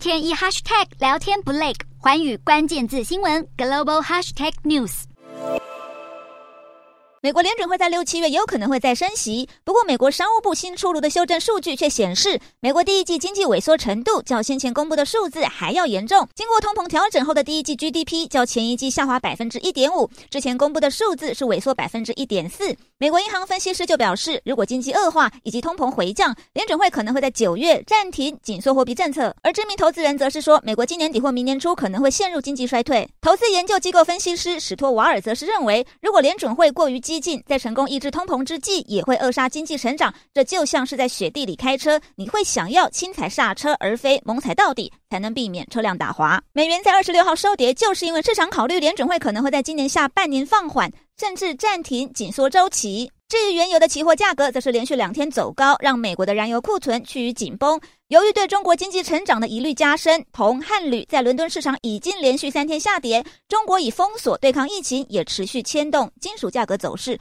天一 hashtag 聊天不累，寰宇关键字新闻 global hashtag news。美国联准会在六七月有可能会再升息，不过美国商务部新出炉的修正数据却显示，美国第一季经济萎缩程度较先前公布的数字还要严重。经过通膨调整后的第一季 GDP 较前一季下滑百分之一点五，之前公布的数字是萎缩百分之一点四。美国银行分析师就表示，如果经济恶化以及通膨回降，联准会可能会在九月暂停紧缩货币政策。而知名投资人则是说，美国今年底或明年初可能会陷入经济衰退。投资研究机构分析师史托瓦尔则是认为，如果联准会过于激进，在成功抑制通膨之际，也会扼杀经济成长。这就像是在雪地里开车，你会想要轻踩刹车，而非猛踩到底，才能避免车辆打滑。美元在二十六号收跌，就是因为市场考虑联准会可能会在今年下半年放缓，甚至暂停紧缩周期。至于原油的期货价格，则是连续两天走高，让美国的燃油库存趋于紧绷。由于对中国经济成长的疑虑加深，铜和铝在伦敦市场已经连续三天下跌。中国以封锁对抗疫情，也持续牵动金属价格走势。